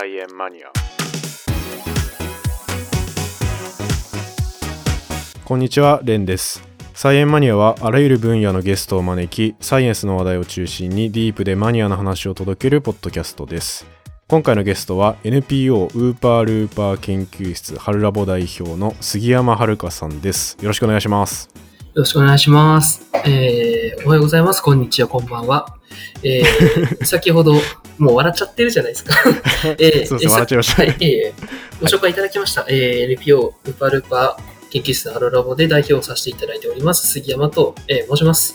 菜園マニアこんにちはレンです菜園マニアはあらゆる分野のゲストを招きサイエンスの話題を中心にディープでマニアな話を届けるポッドキャストです今回のゲストは NPO ウーパールーパー研究室春ラボ代表の杉山遥さんですよろしくお願いしますよろしくお願いします。えー、おはようございます。こんにちは、こんばんは。えー、先ほど、もう笑っちゃってるじゃないですか。えーそうですえ笑っちゃいましたはい、えー、ご紹介いただきました。えー、NPO ウーパールーパー研究室ハロラボで代表をさせていただいております、杉山と、えー申します。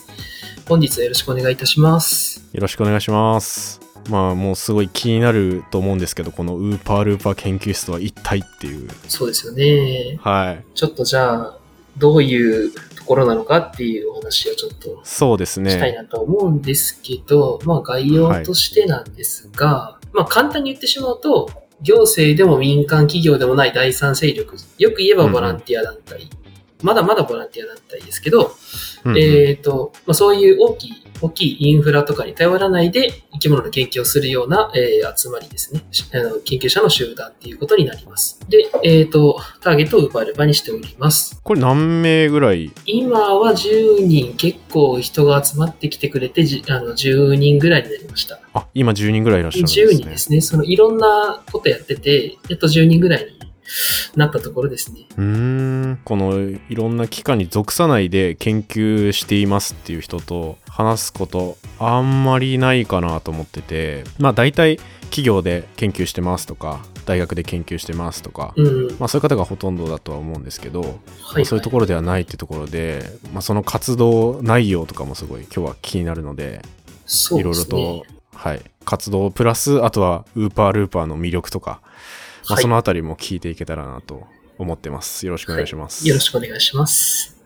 本日はよろしくお願いいたします。よろしくお願いしますまあもうすごい気になると思うんですけどこのウーパールーパー研究室とは一体っていうそうですよね。はいちょっとじゃあ、どういうところなのかっていうお話をちょっとそうですしたいねなと思うんですけど、まあ概要としてなんですが、まあ簡単に言ってしまうと、行政でも民間企業でもない第三勢力、よく言えばボランティア団体、まだまだボランティア団体ですけど、うんうん。えっ、と、まあ、そういう大きい、大きいインフラとかに頼らないで生き物の研究をするような、えー集まりですね。しあの研究者の集団っていうことになります。で、えっ、と、ターゲットをウーパールバにしております。これ何名ぐらい？今は10人、結構人が集まってきてくれて、じあの10人ぐらいになりました。あ今10人ぐらいいらっしゃるんですね10人ですね。そのいろんなことやってて、やっと10人ぐらいになったところですね。うーん。このいろんな機関に属さないで研究していますっていう人と話すことあんまりないかなと思ってて。まあ大体企業で研究してますとか大学で研究してますとか、うん。まあ、そういう方がほとんどだとは思うんですけど、はい、そういうところではないってところで、まあ、その活動内容とかもすごい今日は気になるのでいろいろと、はい、活動プラスあとはウーパールーパーの魅力とか、まあ、はいそのあたりも聞いていけたらなと思ってます。よろしくお願いします。よろしくお願いします。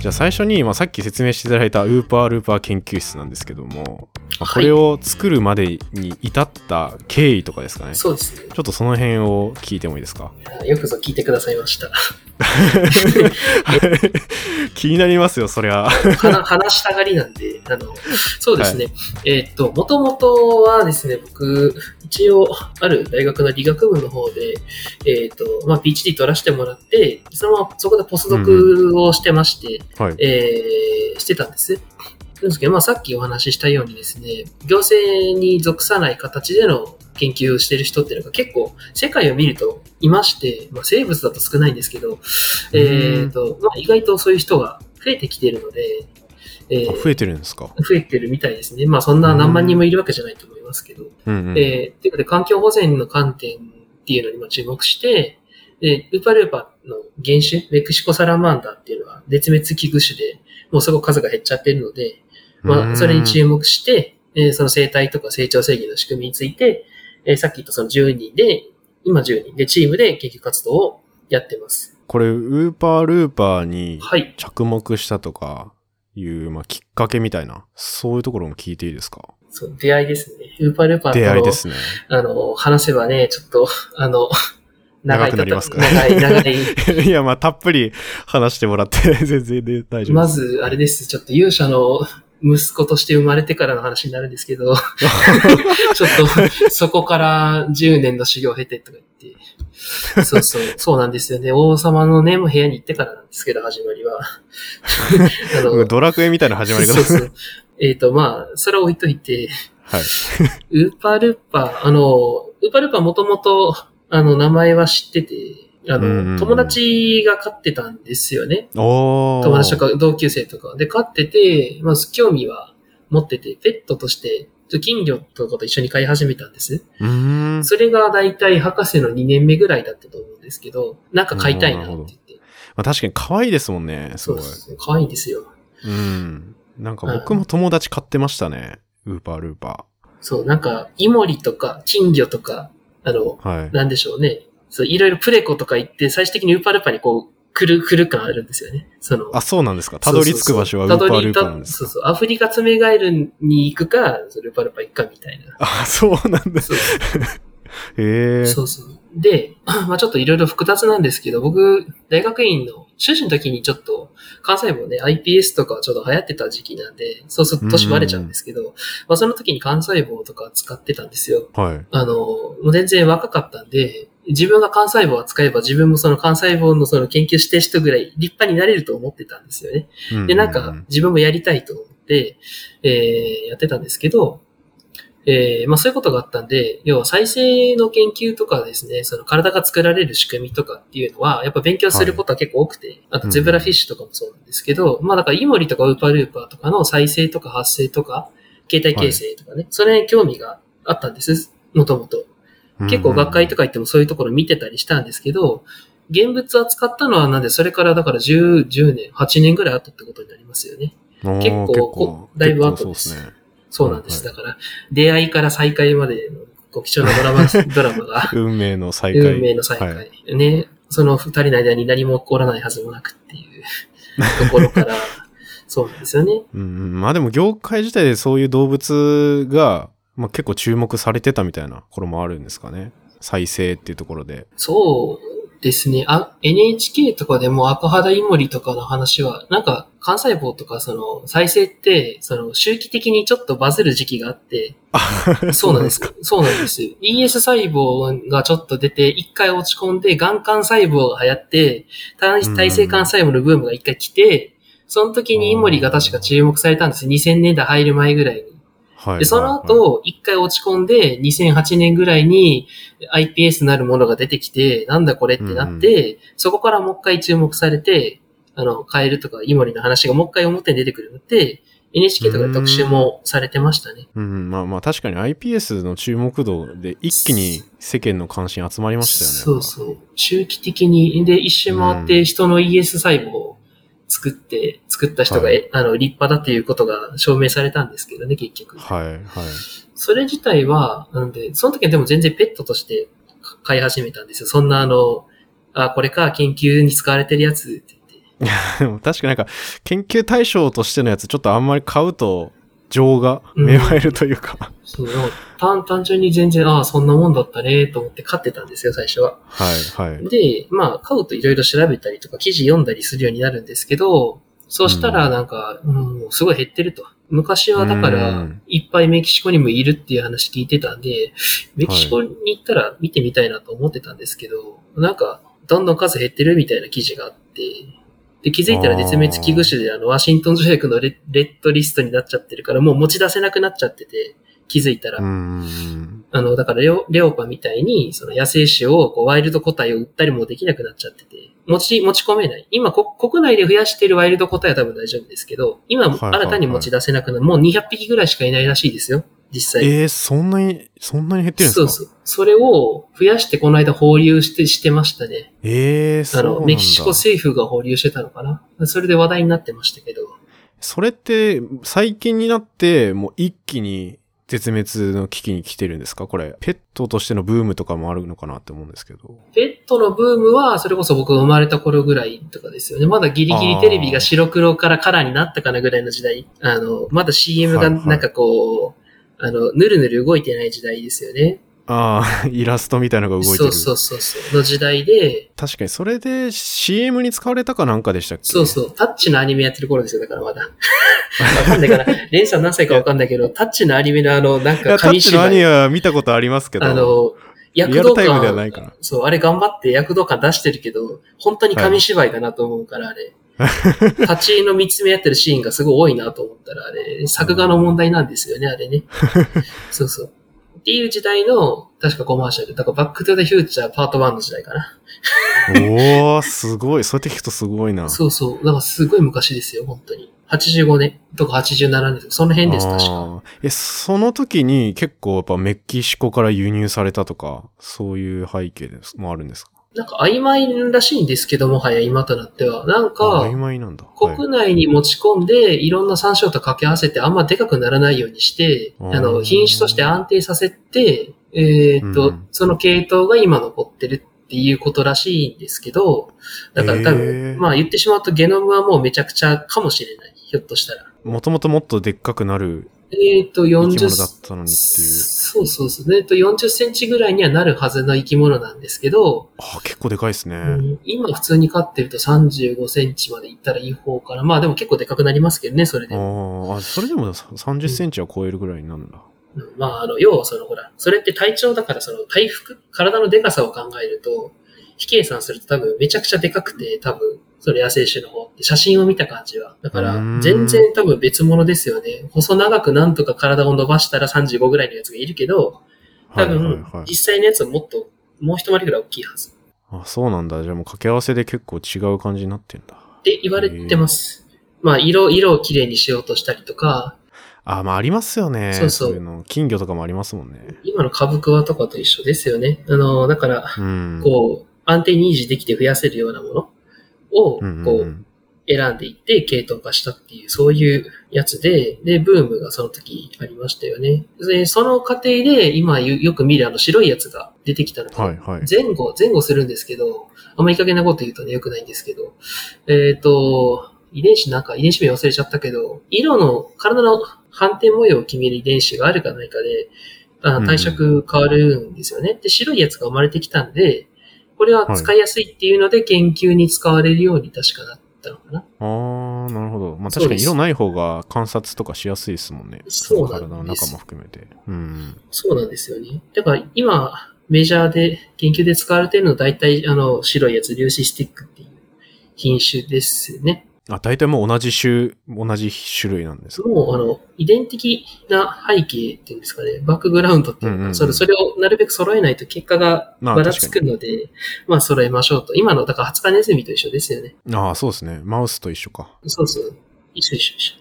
じゃあ最初に、まあ、さっき説明していただいたウーパールーパー研究室なんですけども、これを作るまでに至った経緯とかですかね。ちょそうですね。っとその辺を聞いてもいいですか？よくぞ聞いてくださいました。気になりますよ、そりゃ。話話したがりなんで、あの、そうですね。えーっと、もともとはですね、僕、一応、ある大学の理学部の方で、えーっと、まあ、PhD 取らせてもらって、そのままそこでポスドクをしてまして、はい。えーしてたんです。なんですけど、まあ、さっきお話ししたようにですね、行政に属さない形での研究をしてる人っていうのが結構世界を見るといまして、まあ、生物だと少ないんですけど、えっ、と、まあ、意外とそういう人が増えてきているので、えーあ増えてるんですか？増えてるみたいですね。まあ、そんな何万人もいるわけじゃないと思いますけど。うんうん。えー、ということで、環境保全の観点っていうのにも注目して、で、ウーパルーパの原種、メクシコサラマンダーっていうのは絶滅危惧種で、もうすごく数が減っちゃってるので、まあ、それに注目して、えーその生態とか成長制御の仕組みについて、えーさっき言ったその10人で、今10人でチームで研究活動をやってます。これ、ウーパールーパーにはい。着目したとかいう、まあ、きっかけみたいな、そういうところも聞いていいですか？そう、出会いですね。ウーパルーパーと出会いですね。あの、話せばね、ちょっと、あの、長くなりますか長い、長い。いや、まあ、たっぷり話してもらって、全然で大丈夫です。まず、あれです。ちょっと勇者の息子として生まれてからの話になるんですけど、ちょっと、そこから10年の修行を経てとか言って、そうそう、そうなんですよね。王様のね、もう部屋に行ってからなんですけど、始まりは。あのドラクエみたいな始まり方そうそう。えっ、と、まあ、それは置いといて、はい。ウーパルーパー、あの、ウーパルーパーもともと、あの、名前は知ってて、あうんうんうんの、友達が飼ってたんですよね。おー。友達とか同級生とか。で、飼ってて、まず興味は持ってて、ペットとして、金魚とかと一緒に飼い始めたんです。うーん。それがだいたい博士の2年目ぐらいだったと思うんですけど、なんか飼いたいなって言って。まあ、確かに可愛いですもんね、すごい。そう可愛いんですよ。うん。なんか僕も友達買ってましたね。ウーパールーパそう、なんか、イモリとか、金魚とか、あの、ー。はい。なんでしょうね。そう、いろいろプレコとか行って、最終的にウーパールーパーにこう、来る、来る感あるんですよね。その、あ、そうなんですか。たどり着く場所はウーパールーパーなんですか？そうそう、アフリカツメガエルに行くか、ウーパールーパー行くかみたいな。あ、そうなんだ。そうへえ。そうそう。で、まあちょっといろいろ複雑なんですけど、僕、大学院の修士の時にちょっと、幹細胞ね、iPS とかちょうど流行ってた時期なんで、そうすると年バレちゃうんですけど、まあその時に幹細胞とか使ってたんですよ。はい。あの、もう全然若かったんで、自分が幹細胞を使えば自分もその幹細胞のその研究してる人ぐらい立派になれると思ってたんですよね。で、なんか自分もやりたいと思って、えーやってたんですけど、えーまあそういうことがあったんで、要は再生の研究とかですね、その体が作られる仕組みとかっていうのは、やっぱ勉強することは結構多くて、あとゼブラフィッシュとかもそうなんですけど、まあだからイモリとかウーパールーパーとかの再生とか発生とか、形態形成とかね、それに興味があったんです、もともと。結構学会とか行ってもそういうところ見てたりしたんですけど、現物扱ったのはなんで、それからだから10、10年、8年ぐらい後ってことになりますよね。か結構こだいぶ後ですそうですね。そうなんです。はだから、出会いから再会までのこう貴重なドラマ、ドラマが、運命の再会。運命の再会。はいね、その二人の間に何も起こらないはずもなくっていうところから、そうなんですよね。うんうん、まあでも業界自体でそういう動物が、まあ、結構注目されてたみたいな頃もあるんですかね。再生っていうところで。そうですね。あ、NHK とかでも赤肌イモリとかの話は、なんか、幹細胞とかその再生って、その周期的にちょっとバズる時期があって、そうなんです。そうなんです。ES 細胞がちょっと出て、一回落ち込んで、眼幹細胞が流行って、体体性幹細胞のブームが一回来て、その時にイモリが確か注目されたんです。2000年代入る前ぐらいに。はい。で、その後、一回落ち込んで、2008年ぐらいに iPS なるものが出てきて、なんだこれってなって、そこからもう一回注目されて、あの、カエルとかイモリの話がもう一回表に出てくるのって、NHK とかで特集もされてましたね。うん、まあまあ確かに iPS の注目度で一気に世間の関心集まりましたよね。そうそう。周期的に、で、一周回って人の ES 細胞を作って、作った人が、はいあの、立派だっていうことが証明されたんですけどね、結局。はい、はい。それ自体は、なんで、その時はでも全然ペットとして飼い始めたんですよ。そんなあの、あ、これか、研究に使われてるやつって言って。でも確かになんか研究対象としてのやつちょっとあんまり買うと情がうん芽生えるというか、そう、なんか単単純に全然、ああ、そんなもんだったね、と思って飼ってたんですよ、最初は。はい、はい。で、まあ、飼うといろいろ調べたりとか、記事読んだりするようになるんですけど、そうしたらなんか、うん、すごい減ってると。昔はだかうらん、いっぱいメキシコにもいるっていう話聞いてたんで、メキシコに行ったら見てみたいなと思ってたんですけど、なんか、どんどん数減ってるみたいな記事があって、で、気づいたら絶滅危惧種であの、ワシントン条約のレレッドリストになっちゃってるから、もう持ち出せなくなっちゃってて、気づいたら。うん。あの、だからレオ、レオパみたいに、その野生種を、こう、ワイルド個体を売ったりもできなくなっちゃってて、持ち、持ち込めない。今、こ国内で増やしているワイルド個体は多分大丈夫ですけど、今、新たに持ち出せなくなる、もう200匹ぐらいしかいないらしいですよ。実際。えー、そんなに、そんなに減ってるんですか？そうそう。それを増やしてこの間放流して、してましたね。えー、そうあの、なんだ。メキシコ政府が放流してたのかな。それで話題になってましたけど。それって、最近になって、もう一気に絶滅の危機に来てるんですか？これ。ペットとしてのブームとかもあるのかなって思うんですけど。ペットのブームは、それこそ僕が生まれた頃ぐらいとかですよね。まだギリギリテレビが白黒からカラーになったかなぐらいの時代。あの、まだ CM がはいはいなんかこう、あの、ぬるぬる動いてない時代ですよね。ああ、イラストみたいなのが動いてる。そうそうそうそう。の時代で、確かに、それで CM に使われたかなんかでしたっけ？そうそう、タッチのアニメやってる頃ですよ、だからまだ。わかんないかな。レンさん何歳かわかんないけど、タッチのアニメのあの、なんいや、タッか紙チのアニメ芝居。は見たことありますけど。あの、躍動リアルタイムではないか感な。そう、あれ頑張って躍動感出してるけど、本当に紙芝居だなと思うから、あれ。立ち絵の見つめ合ってるシーンがすごい多いなと思ったら、あれ、作画の問題なんですよね、あれね。そうそう。っていう時代の、確かコマーシャル。だから、バックトゥザフューチャーパート1の時代かな。おー、すごい。そうやって聞くとすごいな。そうそう。だからすごい昔ですよ、本当に。85年とか87年とか、その辺です、確か。え、その時に結構やっぱメキシコから輸入されたとか、そういう背景ですもあるんですか？なんか曖昧らしいんですけど、もはや今となっては。なんか曖昧なんだ。はい国内に持ち込んで、いろんな山椒と掛け合わせてあんまでかくならないようにして、あの、品種として安定させて、えーっと、うんその系統が今残ってるっていうことらしいんですけど、だから多分、へーまあ言ってしまうとゲノムはもうめちゃくちゃかもしれない。ひょっとしたら。もともともっとでっかくなるえっ、と、40生き物だったのにっていう。そうそうそう。えっと、40センチぐらいにはなるはずの生き物なんですけど、あ、結構でかいですね。うん今普通に飼ってると35センチまでいったらいい方かな。まあでも結構でかくなりますけどね、それで。あーあ、それでも30センチは超えるぐらいになるんだ。うんまあ、あの、要はそのほら、それって体長だからその体腹、体のでかさを考えると、非計算すると多分めちゃくちゃでかくて、多分、それ野生種の方って写真を見た感じは。だから全然多分別物ですよね。細長くなんとか体を伸ばしたら35ぐらいのやつがいるけど、多分、はい。実際のやつはもっと、もう一回りぐらい大きいはず。あ、そうなんだ。じゃあもう掛け合わせで結構違う感じになってんだ。って言われてます。まあ、色、色をきれいにしようとしたりとか、あ、まあありますよね。そうそういうの。金魚とかもありますもんね。今の株クワとかと一緒ですよね。あの、だから、うん。こう、安定に維持できて増やせるようなものを、うんうんこう、うん選んでいって系統化したっていう、そういうやつで、で、ブームがその時ありましたよね。で、その過程で、今よよく見るあの白いやつが出てきたのが、はいはい。前後、前後するんですけど、あんまいい加減なこと言うとね、良くないんですけど、えっ、と、遺伝子なんか、遺伝子名忘れちゃったけど、色の、体の反転模様を決める遺伝子があるかないかで、あうん体色変わるんですよね。で、白いやつが生まれてきたんで、これは使いやすいっていうので研究に使われるように確かなったのかな。あー、なるほど。まあ確かに色ない方が観察とかしやすいですもんね。そうなんです体の中も含めて。うん。そうなんですよね。だから今、メジャーで研究で使われてるのは大体あの白いやつ、粒子スティックっていう品種ですね。あ、大体もう同じ種、同じ種類なんですか？もう、あの、遺伝的な背景っていうんですかね、バックグラウンドっていうのかそれそれをなるべく揃えないと結果がまあばらつくので、まあ揃えましょうと。今の、だから20日ネズミと一緒ですよね。ああ、そうですね。マウスと一緒か。そうそう。一緒一緒一緒。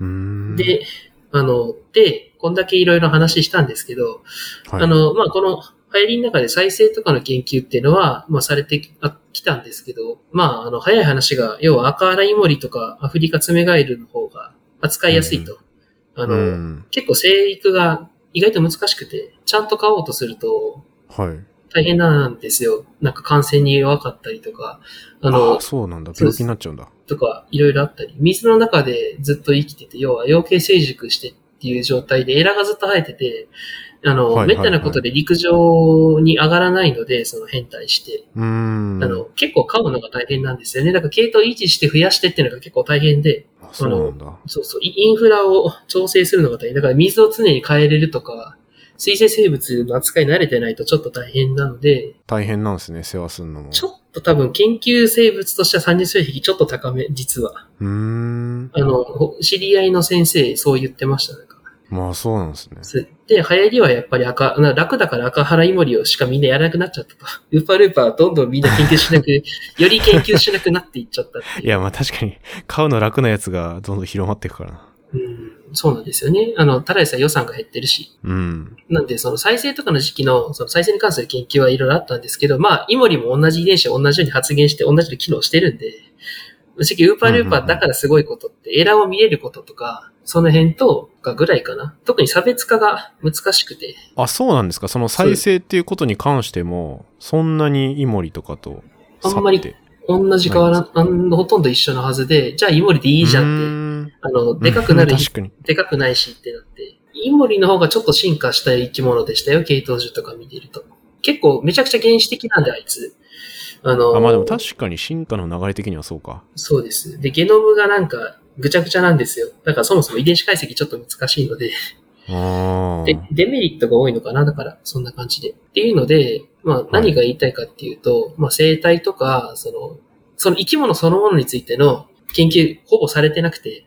うーん。で、あの、で、こんだけいろいろ話したんですけど、はい、あの、まあ、この流行りの中で再生とかの研究っていうのは、まあ、されてきあきたんですけど、まあ、あの、早い話が、要は赤荒イモリとかアフリカツメガエルの方が扱いやすいと。あの、うん。結構生育が意外と難しくて、ちゃんと飼おうとするとはい。大変なんですよ。なんか感染に弱かったりとか、ああのあ、、そうなんだ。病気になっちゃうんだ。とか、いろいろあったり、水の中でずっと生きてて、要は養鶏成熟してっていう状態で、エラがずっと生えてて、あの、はいはいはいめったなことで陸上に上がらないので、その変態して、うーん。あの、結構飼うのが大変なんですよね。だから系統維持して増やしてっていうのが結構大変で、あそうなんだ。そうそう、イインフラを調整するのが大変。だから水を常に変えれるとか、水生生物の扱いに慣れてないとちょっと大変なので、大変なんですね、世話するのも。ちょっと多分研究生物としては30性比ちょっと高め、実は。うーん。あの、ほ知り合いの先生、そう言ってました。なんかまあそうなんですね。で、流行りはやっぱり赤、な楽だから赤原イモリをしかみんなやらなくなっちゃったと。ウーパールーパーはどんどんみんな研究しなく、より研究しなくなっていっちゃったいう。いや、まあ確かに、買うの楽なやつがどんどん広まっていくからな。うん、そうなんですよね。あの、ただでさえ予算が減ってるし。うん。なんで、その再生とかの時期の、その再生に関する研究はいろいろあったんですけど、まあ、イモリも同じ遺伝子を同じように発現して同じように機能してるんで、正直、ウーパールーパーだからすごいことって、エラーを見れることとか、その辺とかぐらいかな。特に差別化が難しくて、あ、そうなんですか。その再生っていうことに関しても、そんなにイモリとかと。あんまり同じ変わらん、あんほとんど一緒のはずで、じゃあイモリでいいじゃんって。あの、でかくなるうん。でかくないしってなって、イモリの方がちょっと進化した生き物でしたよ、系統樹とか見てると。結構めちゃくちゃ原始的なんで、あいつ。あの、あ、まあでも確かに進化の流れ的にはそうか。そうです。で、ゲノムがなんかぐちゃぐちゃなんですよ。だからそもそも遺伝子解析ちょっと難しいので。で、デメリットが多いのかな？だから、そんな感じで。っていうので、まあ何が言いたいかっていうと、まあ生態とか、その、その生き物そのものについての研究ほぼされてなくて、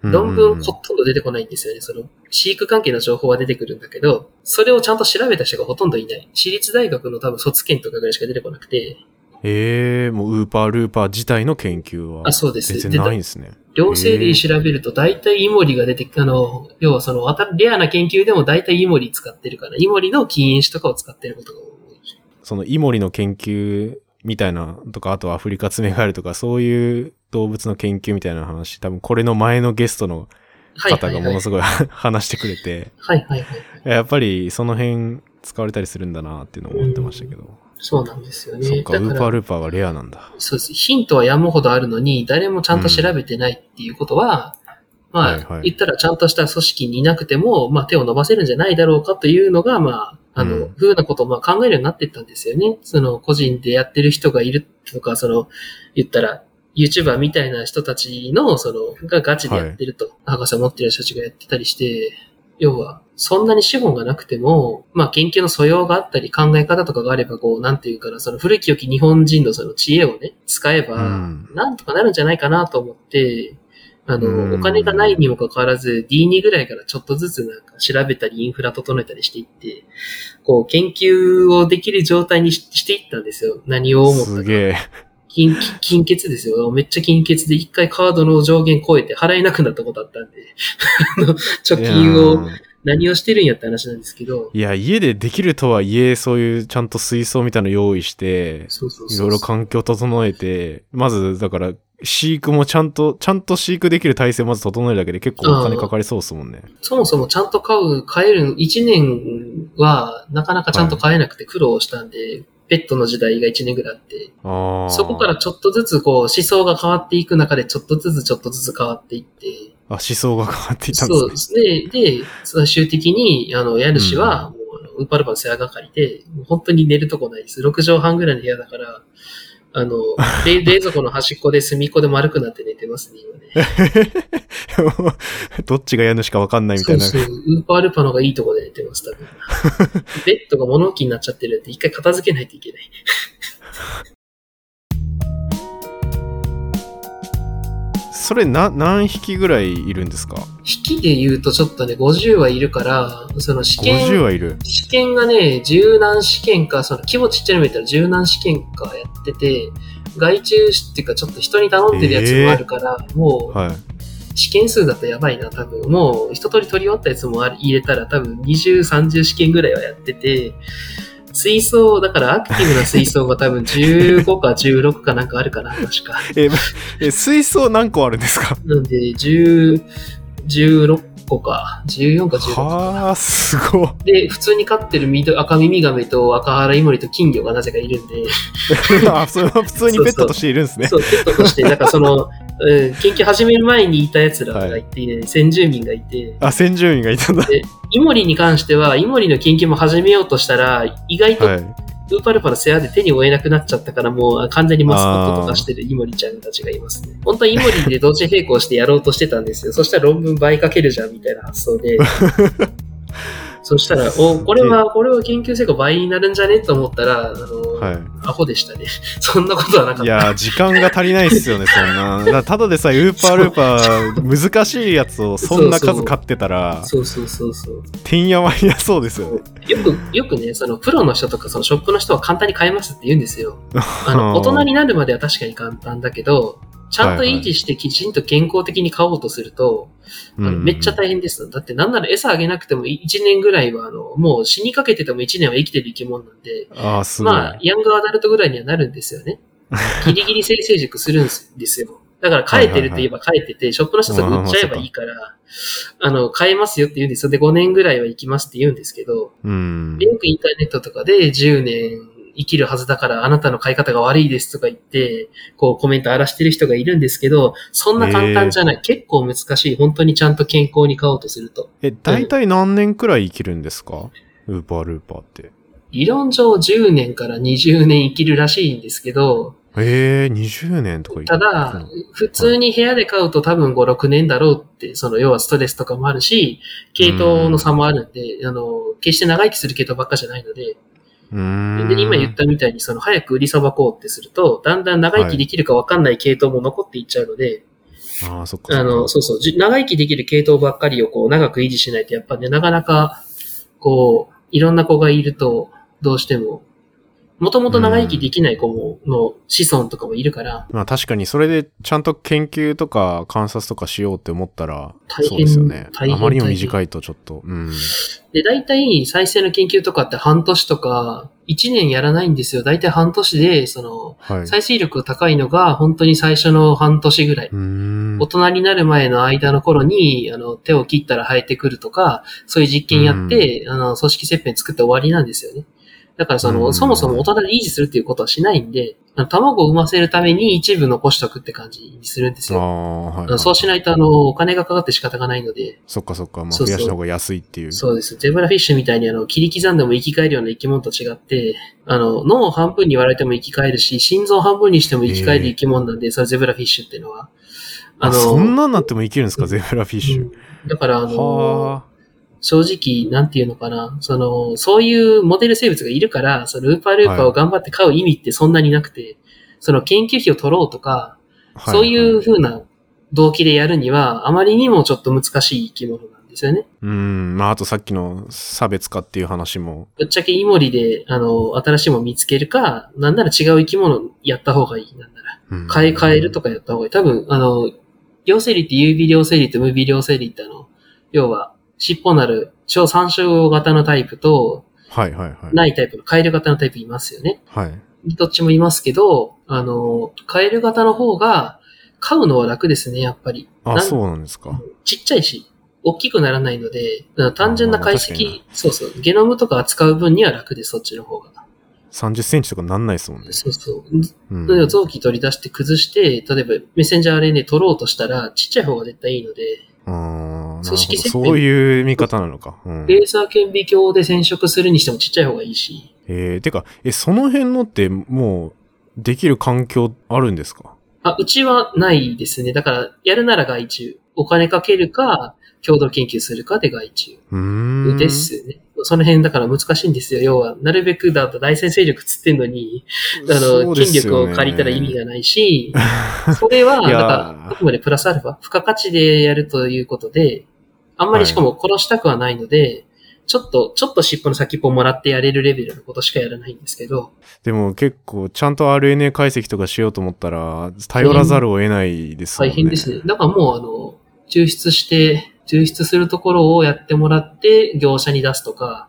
論文ほとんど出てこないんですよね。その、飼育関係の情報は出てくるんだけど、それをちゃんと調べた人がほとんどいない。私立大学の多分卒研とかぐらいしか出てこなくて、ええもうウーパールーパー自体の研究は。あそうです全然ないんですね。両生類調べると大体イモリが出てあの、要はその、あたレアな研究でも大体イモリ使ってるから、イモリの禁煙種とかを使ってることが多い。そのイモリの研究みたいなとか、あとはアフリカツメガエルとか、そういう動物の研究みたいな話、多分これの前のゲストのはいはいはい。方がものすごい 話してくれて、はいはいはい。やっぱりその辺使われたりするんだなっていうのを思ってましたけど。そうなんですよね。そっか、ウーパールーパーはレアなんだ。そうです。ヒントは山ほどあるのに、誰もちゃんと調べてないっていうことは、まあ、はいはい言ったらちゃんとした組織にいなくても、まあ手を伸ばせるんじゃないだろうかというのが、まあ、あの、うんふうなことをまあ考えるようになっていったんですよね。その、個人でやってる人がいるとか、その、言ったら、YouTuber みたいな人たちの、その、がガチでやってると、博士を持ってる人たちがやってたりして、要は、そんなに資本がなくても、まあ研究の素養があったり考え方とかがあれば、こう、なんていうかな、その古き良き日本人のその知恵をね、使えば、うんなんとかなるんじゃないかなと思って、あうんの、お金がないにもかかわらず、D2 ぐらいからちょっとずつなんか調べたり、インフラ整えたりしていって、こう、研究をできる状態にししていったんですよ。何を思ったか。すげえ。金、金欠ですよ。めっちゃ金欠で一回カードの上限超えて払えなくなったことあったんで、あの、貯金を何をしてるんやって話なんですけど、いや、家でできるとはいえ、そういうちゃんと水槽みたいなの用意して。いろいろ環境整えて、まず、だから、飼育もちゃんと、ちゃんと飼育できる体制をまず整えるだけで結構お金かかりそうですもんね。そもそもちゃんと飼う、飼える、1年はなかなかちゃんと飼えなくて苦労したんで、ペットの時代が1年ぐらいあって。そこからちょっとずつこう思想が変わっていく中でちょっとずつちょっとずつ変わっていって、あ、思想が変わっていったんそうでですすね。で、最終的に、あの、家主は、もうあの、ウーパルパの世話係で、本当に寝るとこないです。6畳半ぐらいの部屋だから、あの、冷 冷蔵庫の端っこで隅っこで丸くなって寝てますね、今ね。ね。どっちが家主かわかんないみたいな。そうそう。ウーパールパの方がいいとこで寝てます、多分。ベッドが物置になっちゃってるんで、一回片付けないといけない。それな、何匹ぐらいいるんですか？引きで言うとちょっとね、50はいるから、その試 ?50 験、はいる。試験がね、十何試験か、その規模ちっちゃいの見たら十何試験かやってて、外注っていうかちょっと人に頼んでるやつもあるから、もう、はい。試験数だとやばいな、多分。もう、一通り取り終わったやつも入れたら多分20、30試験ぐらいはやってて、水槽、だからアクティブな水槽が多分15か16かなんかあるかな、確か。え、え水槽何個あるんですか？なんで、10、16個か、14か16か。はあ、すごい。で、普通に飼ってる緑赤耳ガメと赤原イモリと金魚がなぜかいるんで、あ、それは普通にペットとしているんですね。そう、ペットとして、なんかその、うん、研究始める前にいた奴らがいて、先住民がいて、あ、先住民がいたんだ。イモリに関しては、イモリの研究も始めようとしたら、意外とはい。ウーパルパの世話で手に負えなくなっちゃったから、もう完全にマスコットとかしてるイモリちゃんたちがいますね。本当はイモリで同時並行してやろうとしてたんですよ。そしたら論文倍かけるじゃんみたいな発想で。そしたら、お、これは、これは研究成果倍になるんじゃね？と思ったら、あの、はアホでしたね。そんなことはなかっい。いた。やー、時間が足りないっすよね、そんな。だただでさえ、ウーパールーパー、難しいやつをそんな数買ってたら、そうそうそうそう。てんやわんやそうですよね。よく、よくね、そのプロの人とかそのショップの人は簡単に買えますって言うんですよ。あの、大人になるまでは確かに簡単だけど、ちゃんと維持してきちんと健康的に買おうとすると、あのめっちゃ大変です。だってなんなら餌あげなくても1年ぐらいは、あの、もう死にかけてても1年は生きてる生き物なんで、あ。まあ、ヤングアダルトぐらいにはなるんですよね。ギリギリ生成熟するんですよ。だから、飼えてると言えば飼えてて、ショップの人とか売っちゃえばいいから、あの、飼えますよって言うんですよ。で、5年ぐらいは生きますって言うんですけど、うんで。よくインターネットとかで10年生きるはずだからあなたの飼い方が悪いですとか言って、こうコメント荒らしてる人がいるんですけど、そんな簡単じゃない。結構難しい。本当にちゃんと健康に飼おうとすると。え、大体何年くらい生きるんですか？ウーパールーパーって。理論上10年から20年生きるらしいんですけど、ええー、20年とか言ただ、普通に部屋で飼うと多分5、6年だろうって、その要はストレスとかもあるし、系統の差もあるんで、あの、決して長生きする系統ばっかじゃないので。で、今言ったみたいに、その早く売りさばこうってすると、だんだん長生きできるか分かんない系統も残っていっちゃうので、ああ、そっかそっか。あの、そうそう、じ長生きできる系統ばっかりをこう長く維持しないと、やっぱね、なかなか、こう、いろんな子がいると、どうしても、もともと長生きできない子も、の子孫とかもいるから、まあ確かにそれでちゃんと研究とか観察とかしようって思ったら、大変そうですよね。あまりにも短いとちょっと。うん。で、大体再生の研究とかって半年とか、1年やらないんですよ。大体半年で、その、はい。再生力が高いのが、本当に最初の半年ぐらい。大。人になる前の間の頃に、あの、手を切ったら生えてくるとか、そういう実験やって、あの、組織切片作って終わりなんですよね。だからその、うんそもそも大人で維持するっていうことはしないんで、卵を産ませるために一部残しとくって感じにするんですよ。ー、はい、あのそうしないと、あの、お金がかかって仕方がないので、そっかそっか、まあ、増やした方が安いっていう。そうです。ゼブラフィッシュみたいにあの、切り刻んでも生き返るような生き物と違って、あの、脳を半分に割られても生き返るし、心臓を半分にしても生き返る生き物なんで、それゼブラフィッシュっていうのは。あそんなんなってもいけるんですか、ゼブラフィッシュ。うんだから、あの、は正直、なんていうのかな、その、そういうモデル生物がいるから、そのルーパールーパーを頑張って飼う意味ってそんなになくて、その研究費を取ろうとか、あ。そういうは風な動機でやるには、あまりにもちょっと難しい生き物なんですよね。うん、まあ、あとさっきの差別化っていう話も。ぶっちゃけイモリで、あの、新しいもの見つけるか、なんなら違う生き物やった方がいい。なんなら。うん変え、変えるとかやった方がいい。多分、あの、両生理って有微両生理と無微両生理ってあの、要は、尻尾なる超参照型のタイプと、はいはいはい。ないタイプのカエル型のタイプいますよね。はい。どっちもいますけど、あの、カエル型の方が、飼うのは楽ですね、やっぱり。あ、そうなんですか。ちっちゃいし、大きくならないので、単純な解析、そうそう、ゲノムとか扱う分には楽です、そっちの方が。30センチとかなんないですもんね。そうそう。うん臓器取り出して崩して、例えばメッセンジャー RNA 取ろうとしたら、ちっちゃい方が絶対いいので、組織ど設定そういう見方なのか。うん、レーザー顕微鏡で染色するにしてもちっちゃい方がいいし、えー、てか、え、その辺のってもう、できる環境あるんですか？あ、うちはないですね。だから、やるなら外注。お金かけるか、共同研究するかで外注。うーん。ですね。その辺だから難しいんですよ。要は、なるべくだと大先勢力つってんのに、あの、そうです筋力を借りたら意味がないし、それは、だから、あくまでプラスアルファ、付加価値でやるということで、あんまりしかも殺したくはないので、ちょっと、ちょっと尻尾の先っぽもらってやれるレベルのことしかやらないんですけど、でも結構、ちゃんと RNA 解析とかしようと思ったら、頼らざるを得ないですね。大変ですね。だからもう、あの、抽出して、抽出するところをやってもらって、業者に出すとか、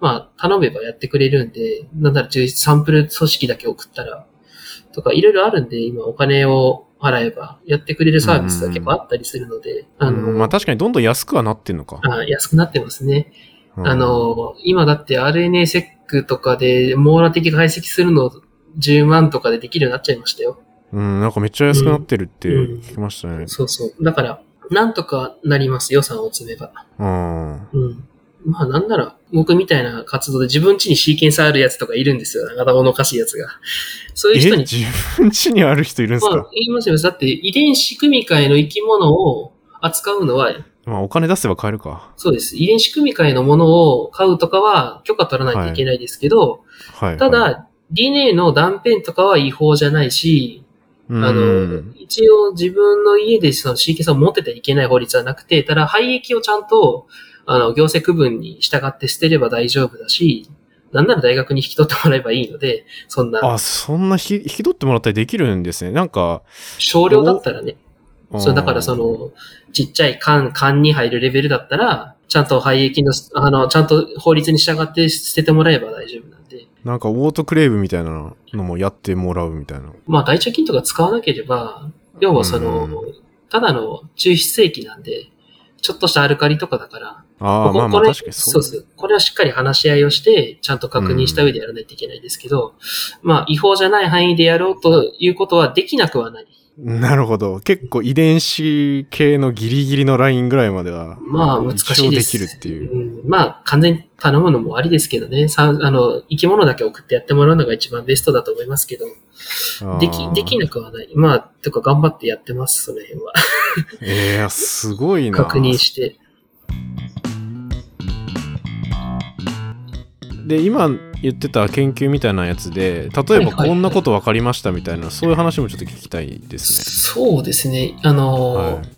まあ、頼めばやってくれるんで、なんだら抽出、サンプル組織だけ送ったら、とか、いろいろあるんで、今お金を払えば、やってくれるサービスが結構あったりするので、あの、うんまあ確かにどんどん安くはなってんのか。あ安くなってますね。うんあ、の、今だって RNA セックとかで網羅的解析するの10万とかでできるようになっちゃいましたよ。うん、なんかめっちゃ安くなってるってうん聞きましたね。そうそう。だから、なんとかなります、予算を積めば。うん。うん。まあなんなら、僕みたいな活動で自分家にシーケンスあるやつとかいるんですよ。頭のおかしいやつが。そういうえ、人に、自分家にある人いるんですまあか、言いますよ。だって遺伝子組み換えの生き物を扱うのは、まあお金出せば買えるか。そうです。遺伝子組み換えのものを買うとかは許可取らないといけないですけど、はい。たはい、だ、DNA の断片とかは違法じゃないし、うん、あの、一応自分の家でその C ケンスを持っててはいけない法律はなくて、ただ廃液をちゃんと、あの、行政区分に従って捨てれば大丈夫だし、なんなら大学に引き取ってもらえばいいので、そんな。あ、そんなひ引き取ってもらったりできるんですね。なんか、少量だったらね、うんそう、だからそ、の、ちっちゃい缶、缶に入るレベルだったら、ちゃんと廃液の、あの、ちゃんと法律に従って捨ててもらえば大丈夫なんかオートクレーブみたいなのもやってもらうみたいな。まあ大腸菌とか使わなければ、要はその、うんただの抽出液なんで、ちょっとしたアルカリとかだから、あまあまあ確かにそう。そうです。これはしっかり話し合いをして、ちゃんと確認した上でやらないといけないですけど、まあ違法じゃない範囲でやろうということはできなくはない。なるほど。結構遺伝子系のギリギリのラインぐらいまでは、まあ難しいです。できるっていう。うん、まあ完全に頼むのもありですけどね。さあの、生き物だけ送ってやってもらうのが一番ベストだと思いますけど、でき、できなくはない。まあ、とか頑張ってやってます、その辺は。ええすごいな。確認して。で、今言ってた研究みたいなやつで、例えばこんなこと分かりましたみたいな、そういう話もちょっと聞きたいですそうですね。あのはい。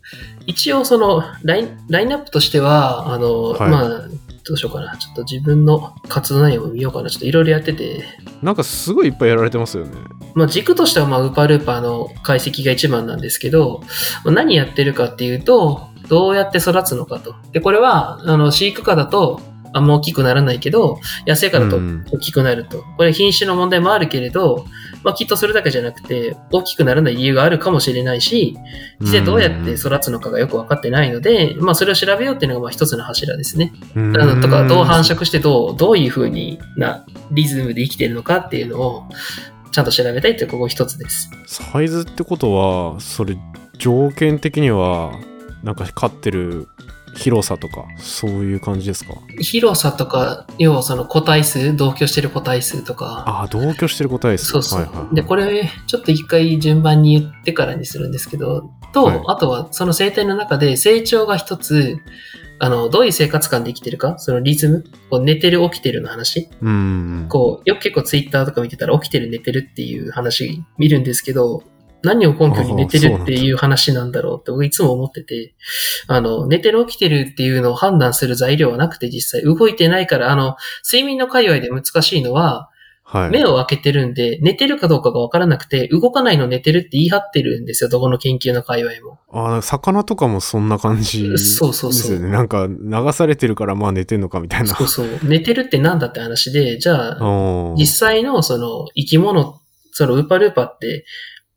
一応そのライン、ラインナップとしては、あの、はいまあ、どうしようかな。ちょっと自分の活動内容を見ようかな。ちょっといろいろやってて、なんかすごいいっぱいやられてますよね。まあ軸としては、まあ、ウーパールーパーの解析が一番なんですけど、まあ何やってるかっていうと、どうやって育つのかと。で、これは、あの、飼育下だと、あんま大きくならないけど、野生からとうん大きくなると。これ品種の問題もあるけれど、まあきっとそれだけじゃなくて、大きくならない理由があるかもしれないし、実際どうやって育つのかがよく分かってないので、まあそれを調べようっていうのがまあ一つの柱ですね。うんあのとか、どう繁殖してどう、どういう風になリズムで生きてるのかっていうのを、ちゃんと調べたいっていうここ一つです。サイズってことは、それ、条件的には、なんか飼ってる広さとか、そういう感じですか？広さとか、要はその個体数、同居してる個体数とか、ああ、同居してる答えですそうそう。はいはい、で、これ、ちょっと一回順番に言ってからにするんですけど、と、はい。あとはその生態の中で成長が一つ、あの、どういう生活感で生きてるか、そのリズム、こう寝てる起きてるの話、うん。こう、よく結構ツイッターとか見てたら起きてる寝てるっていう話見るんですけど、何を根拠に寝てるっていう話なんだろうって僕いつも思ってて、あの、寝てる起きてるっていうのを判断する材料はなくて実際動いてないから、あの、睡眠の界隈で難しいのは、はい。目を開けてるんで、寝てるかどうかがわからなくて、動かないの寝てるって言い張ってるんですよ、どこの研究の界隈も。ああ、魚とかもそんな感じですよね。そうそうそうなんか、流されてるからまあ寝てんのかみたいな。そうそう。寝てるってなんだって話で、じゃあ、実際のその生き物、そのウーパルーパって、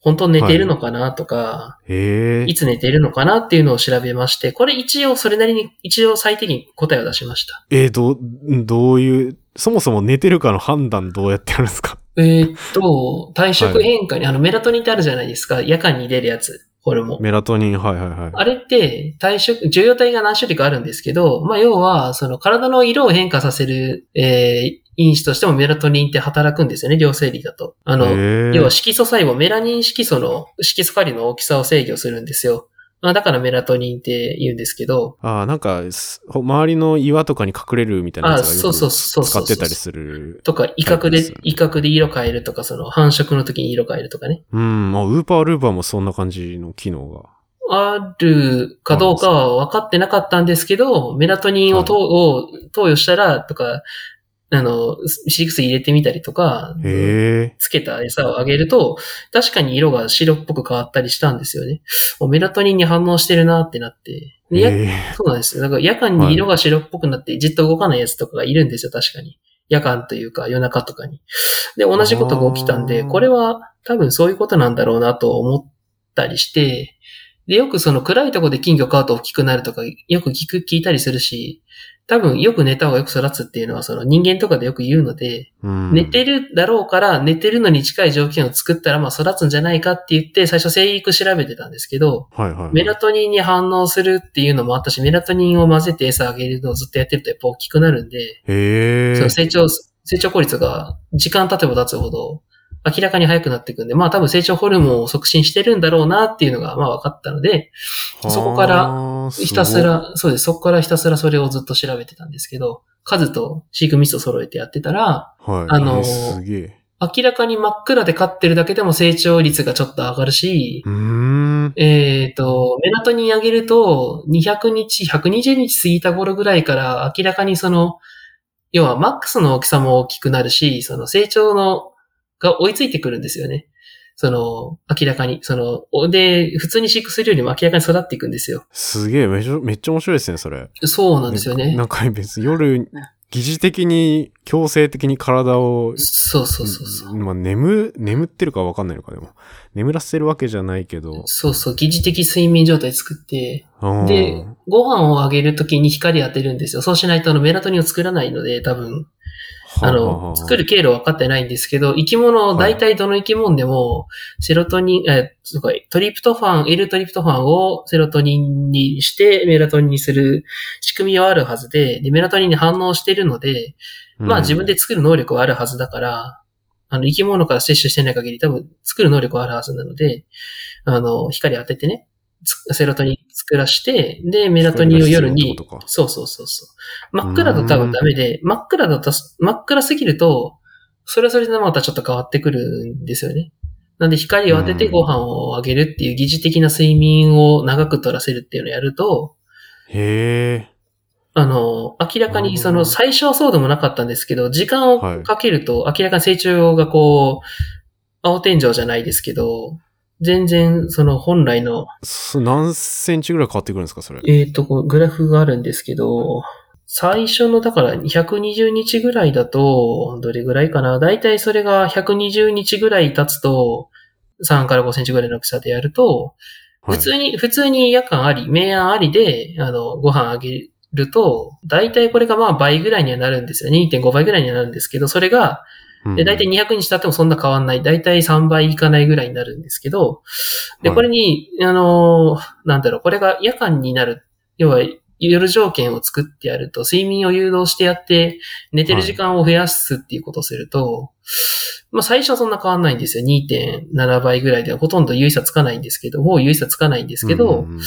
本当寝てるのかなとか、へえ。いつ寝てるのかなっていうのを調べまして、これ一応それなりに、一応最適に答えを出しました。えー、どう、どういう、そもそも寝てるかの判断どうやってやるんですか？えーっと、体色変化に、あのメラトニンってあるじゃないですか。夜間に出るやつ。ホルモン。メラトニン、はいはいはい。あれって、体色、受容体が何種類かあるんですけど、まあ、要は、その体の色を変化させる、えー、因子としてもメラトニンって働くんですよね、両生理だと。あの、要は色素細胞、メラニン色素の色素顆粒の大きさを制御するんですよ。まあ、だからメラトニンって言うんですけど、ああ、なんか、す周りの岩とかに隠れるみたいなやつがよくあそうそうそうそう使ってたりする。とか、威嚇で威嚇で色変えるとか、その繁殖の時に色変えるとかね。うん、まあ、ウーパールーパーもそんな感じの機能が。あるかどうかは分かってなかったんですけど、メラトニンを,、はいを投与したら、とか、あの、シリクス入れてみたりとか。つけた餌をあげると、確かに色が白っぽく変わったりしたんですよね。おメラトニンに反応してるなってなって。そうなんですよ。だから夜間に色が白っぽくなってじっと動かないやつとかがいるんですよ、確かに。夜間というか夜中とかに。で、同じことが起きたんで、これは多分そういうことなんだろうなと思ったりして、で、よくその暗いところで金魚飼うと大きくなるとか、よく聞く、聞いたりするし、多分よく寝た方がよく育つっていうのはその人間とかでよく言うので、うん寝てるだろうから寝てるのに近い条件を作ったらまあ育つんじゃないかって言って最初生育調べてたんですけど、はいはいはい。メラトニンに反応するっていうのもあったし、メラトニンを混ぜて餌あげるのをずっとやってるとやっぱ大きくなるんで、へえその。成長、成長効率が時間経てば経つほど明らかに早くなっていくんで、まあ多分成長ホルモンを促進してるんだろうなっていうのがまあ分かったので、そこかららひたす。ら、そうです、そこからひたすらそれをずっと調べてたんですけど、数と飼育密度揃えてやってたら、はい。あの。明らかに真っ暗で飼ってるだけでも成長率がちょっと上がるし。えっ、と、メラトニン上げると、200日、120日過ぎた頃ぐらいから明らかにその、要はマックスの大きさも大きくなるし、その成長の、が追いついてくるんですよね。その、明らかに。その、おで、普通に飼育するよりも明らかに育っていくんですよ。すげえ、めちゃめっちゃ面白いですね、それ。そうなんですよねな。んか別に夜、疑似的に、強制的に体を、そうそうそうそう。まあ、眠、眠ってるかわかんないのか、でも。眠らせてるわけじゃないけど。そうそう、疑似的睡眠状態作って、で、ご飯をあげるときに光当てるんですよ。そうしないとあのメラトニンを作らないので、多分、あの、作る経路分かってないんですけど、生き物、はい。大体どの生き物でも、セロトニン、え、すごい、トリプトファン、L トリプトファンをセロトニンにして、メラトニンにする仕組みはあるはずで、でメラトニンに反応してるので、まあ自分で作る能力はあるはずだから、あの、生き物から摂取してない限り多分作る能力はあるはずなので、あの、光当ててね、つセロトニン作らして、で、メラトニンを夜にそうそうそうそう。真っ暗だと多分ダメで、真っ暗だと、真っ暗すぎると、それはそれでまたちょっと変わってくるんですよね。なんで光を当ててご飯をあげるっていう疑似的な睡眠を長く取らせるっていうのをやると、へえ。あの、明らかにその最初はそうでもなかったんですけど、時間をかけると明らかに成長がこう、青天井じゃないですけど、全然その本来の、そ何センチぐらい変わってくるんですか、それ？えっ、と、こうグラフがあるんですけど、最初の、だから120日ぐらいだと、どれぐらいかな？だいたいそれが120日ぐらい経つと、3から5センチぐらいの大きさでやると、はい普通に、普通に夜間あり、明暗ありで、あの、ご飯あげると、だいたいこれがまあ倍ぐらいにはなるんですよ。2.5倍ぐらいにはなるんですけど、それが、うんで、だいたい200日経ってもそんな変わんない。だいたい3倍いかないぐらいになるんですけど、で、はいこれに、あのーなんだろう、これが夜間になる。要は、夜条件を作ってやると、睡眠を誘導してやって、寝てる時間を増やすっていうことをすると、まあ最初はそんな変わんないんですよ。2.7倍ぐらいではほとんど有意差つかないんですけど、もう有意差つかないんですけど、うんうんうん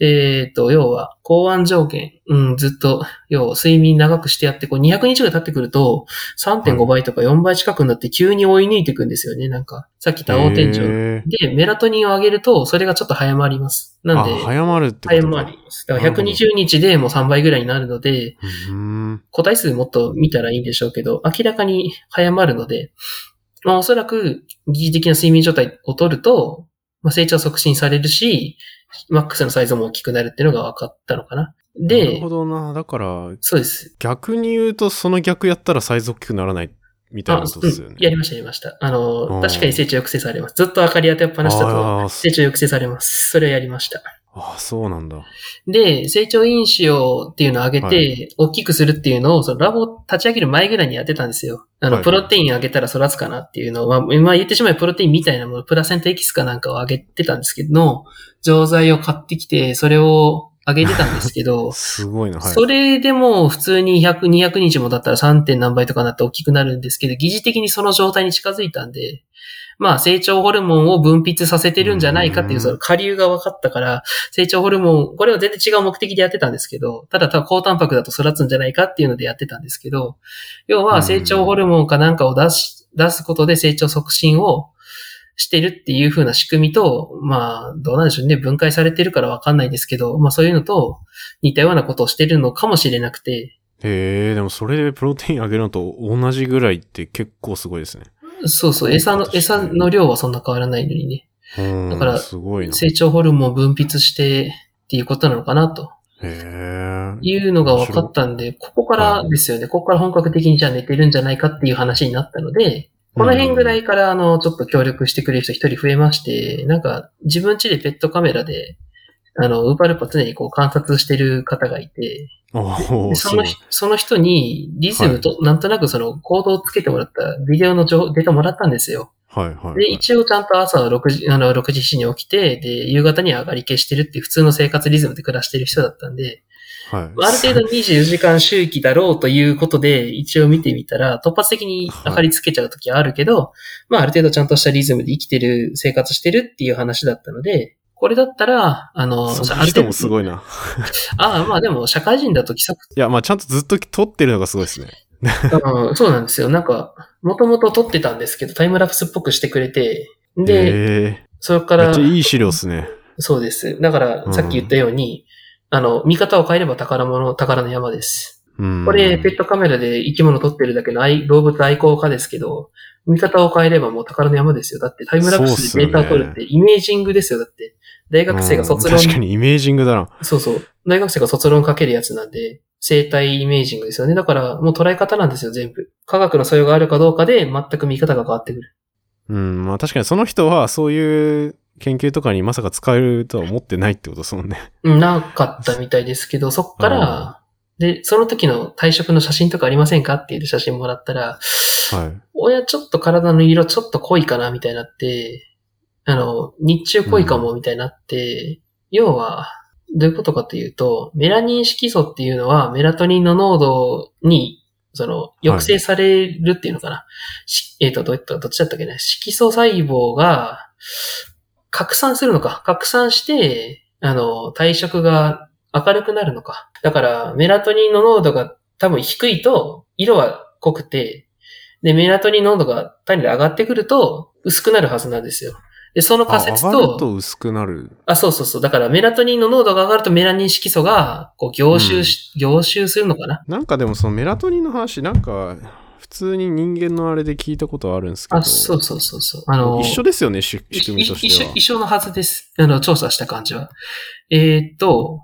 えっ、と、要は、公安条件、うん、ずっと、要は睡眠長くしてやって、こう200日ぐらい経ってくると、3.5倍とか4倍近くになって急に追い抜いていくんですよね。なんか、さっき言った青天井。で、メラトニンを上げると、それがちょっと早まります。なんで、あ、早まるってこと早かまります。だからなるほど120日でもう3倍ぐらいになるので、うん個体数もっと見たらいいんでしょうけど、明らかに早まるので、まあおそらく疑似的な睡眠状態を取ると、まあ、成長促進されるし、マックスのサイズも大きくなるっていうのが分かったのかな。なるでほ、どな。だから、そうです。逆に言うと、その逆やったらサイズ大きくならないみたいなことですよねうん。やりました、やりました。あの、うん確かに成長抑制されます。ずっと明かり当てっぱなしだと、成長抑制されます。それはやりました。あ、そうなんだ。で、成長因子をっていうのを上げはて、大きくするっていうのを、そのラボを立ち上げる前ぐらいにやってたんですよ。あの、はいプロテイン上げたら育つかなっていうのを、まあ、まあ言ってしまえばプロテインみたいなもの、プラセンタエキスかなんかを上げてたんですけど、錠剤を買ってきて、それを上げてたんですけど、すごいな。はい。それでも普通に100、200日もだったら 3. 点何倍とかなって大きくなるんですけど、疑似的にその状態に近づいたんで、まあ成長ホルモンを分泌させてるんじゃないかっていううんその下流が分かったから、成長ホルモン、これは全然違う目的でやってたんですけど、ただただ高タンパクだと育つんじゃないかっていうのでやってたんですけど、要は成長ホルモンかなんかを出し、出すことで成長促進をしてるっていう風な仕組みと、まあ、どうなんでしょうね。分解されてるからわかんないですけど、まあそういうのと似たようなことをしてるのかもしれなくて、へえ、でもそれでプロテイン上げるのと同じぐらいって結構すごいですね。そうそう、餌の、餌の量はそんな変わらないのにね。うん。だからすごいな。成長ホルモンを分泌してっていうことなのかなとへえ。いうのが分かったんで、ここからですよね。ここから本格的にじゃあ寝てるんじゃないかっていう話になったので、この辺ぐらいから、あの、ちょっと協力してくれる人一人増えまして、なんか、自分家でペットカメラで、あの、ウーパールーパー常にこう観察してる方がいて、その人その人にリズムと、なんとなくそのコードをつけてもらったビデオの情データもらったんですよ。はいはいはい。で、一応ちゃんと朝6時、あの、6時7時に起きて、で、夕方には上がり消してるっていう普通の生活リズムで暮らしてる人だったんで、はい。ある程度24時間周期だろうということで、一応見てみたら、突発的に明かりつけちゃう時はあるけど、まあある程度ちゃんとしたリズムで生きてる、生活してるっていう話だったので、これだったら、あの、その人もすい。ごいな。ああ、まあでも社会人だと規則、いや、まあちゃんとずっと撮ってるのがすごいですね。うんそうなんですよ。なんか、もともと撮ってたんですけど、タイムラプスっぽくしてくれて、で、へそれからえめっちゃ、いい資料ですね。そうです。だからう、んさっき言ったように、あの、見方を変えれば宝物、宝の山です。うん。これ、ペットカメラで生き物撮ってるだけの愛動物愛好家ですけど、見方を変えればもう宝の山ですよ。だってタイムラプスでデータを撮るってイメージングですよ。だって、大学生が卒論うん、確かにイメージングだな。そうそう。大学生が卒論書けるやつなんで、生体イメージングですよね。だから、もう捉え方なんですよ、全部。科学の素養があるかどうかで、全く見方が変わってくる。うん、まあ確かにその人はそういう研究とかにまさか使えるとは思ってないってことですもんね。なかったみたいですけど、そっから、で、その時の退職の写真とかありませんかっていう写真もらったら、はい。親ちょっと体の色ちょっと濃いかなみたいになって、あの、日中濃いかもみたいになって、要は、どういうことかというと、メラニン色素っていうのはメラトニンの濃度に、その、抑制されるっていうのかな。しえっ、と、どういった、どっちだったっけね。色素細胞が、拡散するのか。拡散して、あの、体色が明るくなるのか。だから、メラトニンの濃度が多分低いと、色は濃くて、で、メラトニン濃度が単に上がってくると、薄くなるはずなんですよ。で、そのあ仮説上がると、と薄くなる。あ、そうそうそう。だからメラトニンの濃度が上がるとメラニン色素が、こう、凝集し、凝集するのかな？なんかでもそのメラトニンの話、なんか、普通に人間のあれで聞いたことあるんですけど。あ、そうそうそうそう。あの、一緒ですよね、仕組みとしてはい一緒、。一緒のはずです。あの、調査した感じは。えーっと、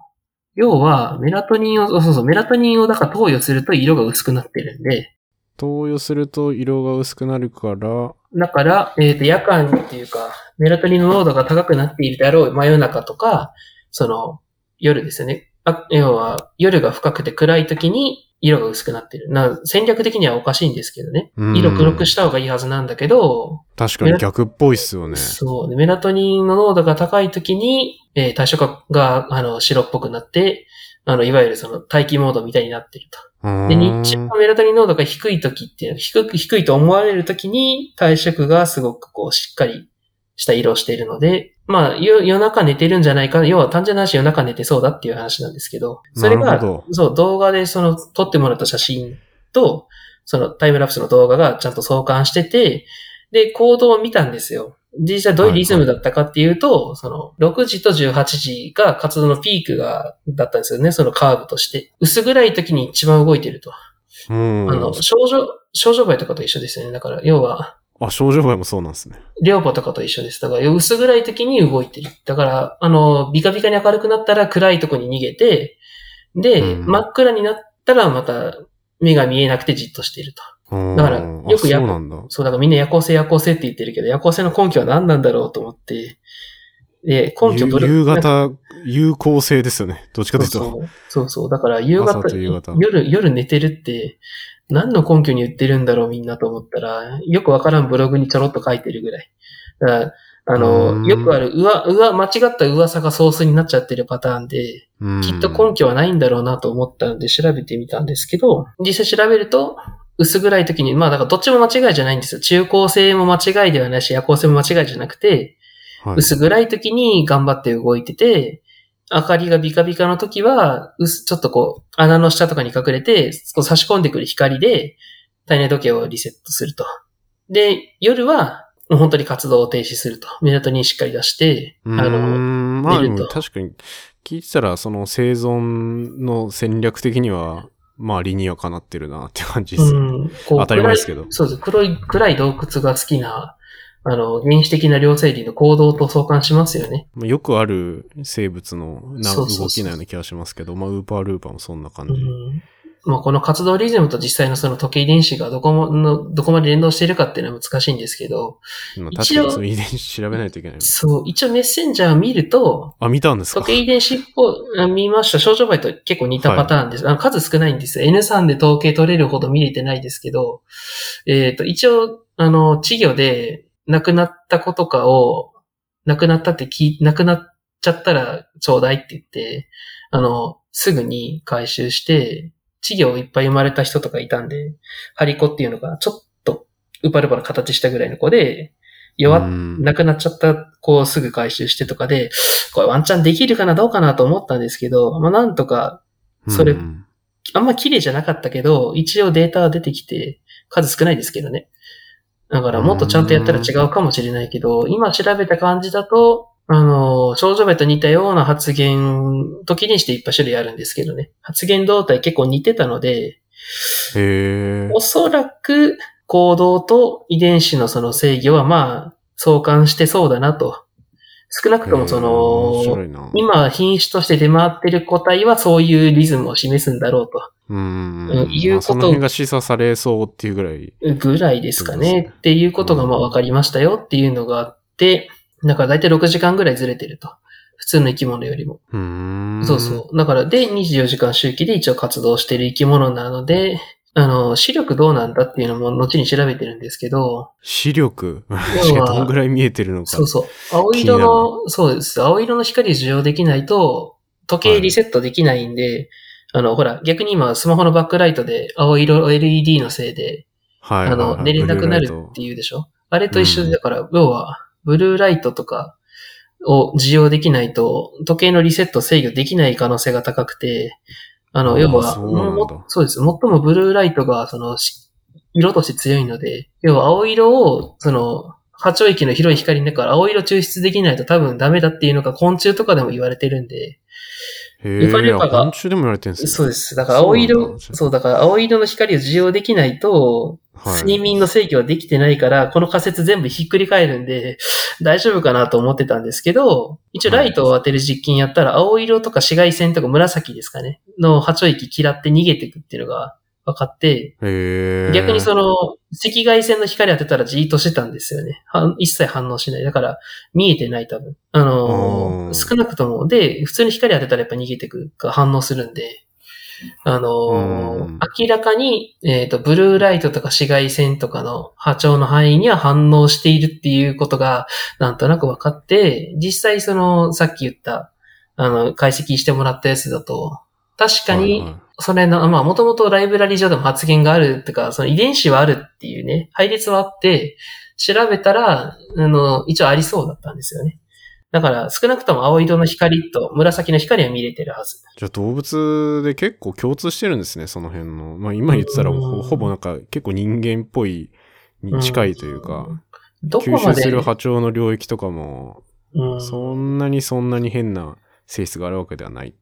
要は、メラトニンを、そうそう、メラトニンをだから投与すると色が薄くなってるんで、投与すると色が薄くなるから、だから、えっ、と、夜間っていうか、メラトニンの濃度が高くなっているであろう真夜中とか、その、夜ですよね。あ要は、夜が深くて暗い時に色が薄くなってる。な戦略的にはおかしいんですけどね。うん色黒くした方がいいはずなんだけど、確かに逆っぽいっすよね。そう。でメラトニンの濃度が高い時に、えー対象化が、あの、白っぽくなって、あの、いわゆるその待機モードみたいになってると。で、日中のメラトニン濃度が低い時っていうのは、低く、低いと思われる時に体色がすごくこう、しっかりした色をしているので、まあ、夜夜中寝てるんじゃないかな。要は単純な話夜中寝てそうだっていう話なんですけど、それがそう、動画でその、撮ってもらった写真と、そのタイムラプスの動画がちゃんと相関してて、で、行動を見たんですよ。実際どういうリズムだったかっていうと、その、6時と18時が活動のピークが、だったんですよね、そのカーブとして。薄暗い時に一番動いてると。うん。あの、少女、少女梅とかと一緒ですよね。だから、要は、あ、症状梅もそうなんですね。両母とかと一緒です。だから、薄暗い時に動いてる。だから、あの、ビカビカに明るくなったら暗いとこに逃げて、で、うん真っ暗になったらまた目が見えなくてじっとしていると。だからうんよくやあそうなんだ。そう、だからみんな夜行性夜行性って言ってるけど、夜行性の根拠は何なんだろうと思って、で、根拠夕ブル夕方、有効性ですよね。どっちかというと。そうそう。だから夕方夜、夜寝てるって、何の根拠に言ってるんだろうみんなと思ったら、よくわからんブログにちょろっと書いてるぐらい。だからあうの、んよくある、うわ、うわ、間違った噂がソースになっちゃってるパターンで、うんきっと根拠はないんだろうなと思ったので調べてみたんですけど、実際調べると、薄暗い時に、まあだからどっちも間違いじゃないんですよ。中高生も間違いではないし、夜行性も間違いじゃなくて、はい薄暗い時に頑張って動いてて、明かりがビカビカの時は、薄ちょっとこう、穴の下とかに隠れて、こう差し込んでくる光で、体内時計をリセットすると。で、夜は、もう本当に活動を停止すると。メラトニンしっかり出して、あの、ん、まあ確かに、聞いてたら、その生存の戦略的には、まあ理にはかなってるなって感じですよね。うん、こう当たり前ですけどそうです。黒い、暗い洞窟が好きな、あの、原始的な両生理の行動と相関しますよね。まあよくある生物のな動きなような気がしますけど、まあウーパールーパーもそんな感じ。うん。まあ、この活動リズムと実際のその時計遺伝子がどこもの、どこまで連動しているかっていうのは難しいんですけど、まあ確かにその遺伝子調べないといけない。そう、一応メッセンジャーを見ると、あ、見たんですか？時計遺伝子っぽい、あ見ました。症状倍と結構似たパターンです。あの数少ないんですよ。N3 で統計取れるほど見れてないですけど、えっ、と、一応、あの、稚魚で亡くなった子とかを、亡くなったって聞い、亡くなっちゃったらちょうだいって言って、あの、すぐに回収して、稚魚をいっぱい生まれた人とかいたんで、ハリコっていうのがちょっとウパルパの形したぐらいの子で、弱亡くなっちゃった子をすぐ回収してとかで、これワンチャンできるかなどうかなと思ったんですけど、まあなんとか、それうんあんま綺麗じゃなかったけど、一応データは出てきて、数少ないですけどね。だからもっとちゃんとやったら違うかもしれないけど、今調べた感じだと、あの、少女部と似たような発言、時にしていっぱい種類あるんですけどね。発言動態結構似てたので。おそらく行動と遺伝子のその制御はまあ相関してそうだなと。少なくともその。今品種として出回ってる個体はそういうリズムを示すんだろうと。うん。うんいうことまあその辺が示唆されそうっていうぐらい。ぐらいですかねね。っていうことがまあ分かりましたよっていうのがあって、だから大体6時間ぐらいずれてると。普通の生き物よりも。う。そうそう。だからで24時間周期で一応活動している生き物なので、あの、視力どうなんだっていうのも後に調べてるんですけど、視力？どんぐらい見えてるのか。そうそう。青色の、そうです。青色の光受容できないと、時計リセットできないんで、あの、ほら、逆に今スマホのバックライトで青色 LED のせいで、はい。あの、寝れなくなるっていうでしょ？あれと一緒で、だから、要は、ブルーライトとかを受容できないと、時計のリセット制御できない可能性が高くて、あの、要は、そうそうです。最もブルーライトが、その、し色として強いので、要は青色を、その、波長域の広い光だから青色抽出できないと多分ダメだっていうのが昆虫とかでも言われてるんで、へルパルパえ、がでも言われてるんですね。そうです。だから青色そうだ、そう、だから青色の光を受容できないと、はい。睡眠の制御はできてないから、この仮説全部ひっくり返るんで、大丈夫かなと思ってたんですけど、一応ライトを当てる実験やったら、青色とか紫外線とか紫ですかね、の波長域嫌って逃げていくっていうのが分かって、逆にその、赤外線の光当てたらじーっとしてたんですよね。は一切反応しない。だから、見えてない多分。あの少なくとも、で、普通に光当てたらやっぱ逃げてくか反応するんで、あの明らかに、えっ、と、ブルーライトとか紫外線とかの波長の範囲には反応しているっていうことが、なんとなく分かって、実際その、さっき言った、あの、解析してもらったやつだと、確かに、はいはいそれの、まあ、もともとライブラリ上でも発言があるっていうか、その遺伝子はあるっていうね、配列はあって、調べたら、あの、一応ありそうだったんですよね。だから、少なくとも青色の光と紫の光は見れてるはず。じゃあ動物で結構共通してるんですね、その辺の。まあ今言ってたらうんほほぼなんか結構人間っぽいに近いというか、吸どこまで、収する波長の領域とかも、うんそんなにそんなに変な性質があるわけではない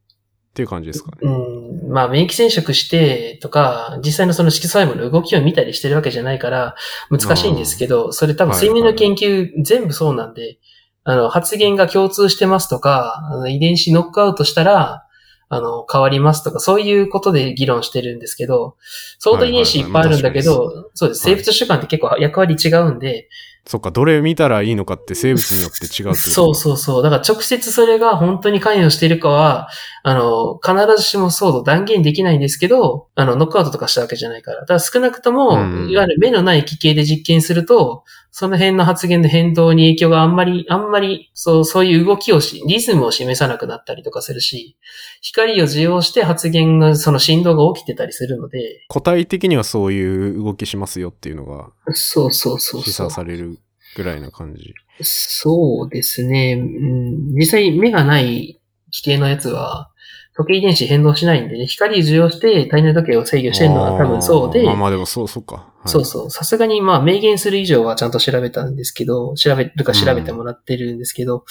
っていう感じですかね。うん、まあ、免疫染色してとか、実際のその色素細胞の動きを見たりしてるわけじゃないから、難しいんですけど、それ多分睡眠の研究全部そうなんで、あの、発現が共通してますとか、あの遺伝子ノックアウトしたら、あの、変わりますとか、そういうことで議論してるんですけど、相当遺伝子いっぱいあるんだけはいはいはいど、そうです。はい生物習慣って結構役割違うんで、そっか、どれ見たらいいのかって生物によって違うって そうそうそう。だから直接それが本当に関与しているかは、あの、必ずしもそうと断言できないんですけど、あの、ノックアウトとかしたわけじゃないから。だから少なくとも、うんいわゆる目のない奇形で実験すると、その辺の発言の変動に影響があんまり、あんまり、そう、そういう動きをし、リズムを示さなくなったりとかするし、光を受容して発言が、その振動が起きてたりするので、個体的にはそういう動きしますよっていうのがそうそうそう示唆。されるぐらいな感じ。そうですね。うん、実際目がない規定のやつは、時計遺伝子変動しないんでね、光受容して体内時計を制御してるのは多分そうでまあまあでもそう、そうか。はいそうそう。さすがにまあ明言する以上はちゃんと調べたんですけど、調べるか調べてもらってるんですけど、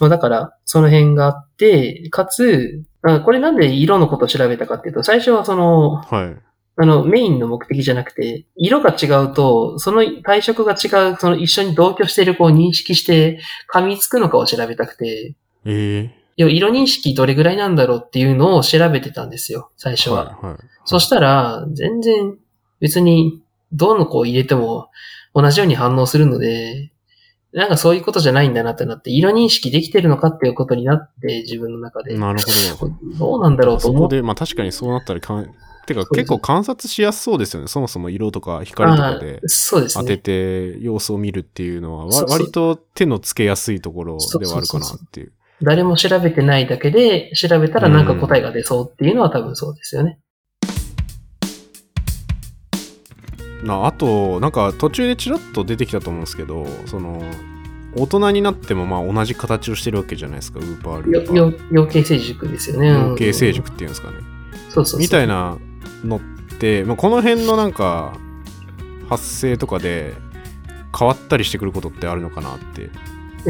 まあだからその辺があって、かつ、あこれなんで色のことを調べたかっていうと、最初はその、はい。あの、メインの目的じゃなくて、色が違うと、その体色が違う、その一緒に同居している子を認識して、噛みつくのかを調べたくて、ええ要は色認識どれぐらいなんだろうっていうのを調べてたんですよ、最初は。はい。はい。そしたら、全然別にどの子を入れても同じように反応するので、なんかそういうことじゃないんだなってなって、色認識できてるのかっていうことになって、自分の中で。なるほど。どうなんだろうと思っそこで、まあ確かにそうなったらかん、てか結構観察しやすそうですよね。そもそも色とか光とかで当てね。て様子を見るっていうのは、割と手のつけやすいところではあるかなっていう。誰も調べてないだけで、調べたらなんか答えが出そうっていうのは多分そうですよね。なあと、なんか途中でちらっと出てきたと思うんですけど、その、大人になってもまあ同じ形をしてるわけじゃないですか、ウーパールよーパー。よ養鶏成熟ですよね。養鶏成熟っていうんですかね。そうそう。みたいなのって、まあ、この辺のなんか発生とかで変わったりしてくることってあるのかなって。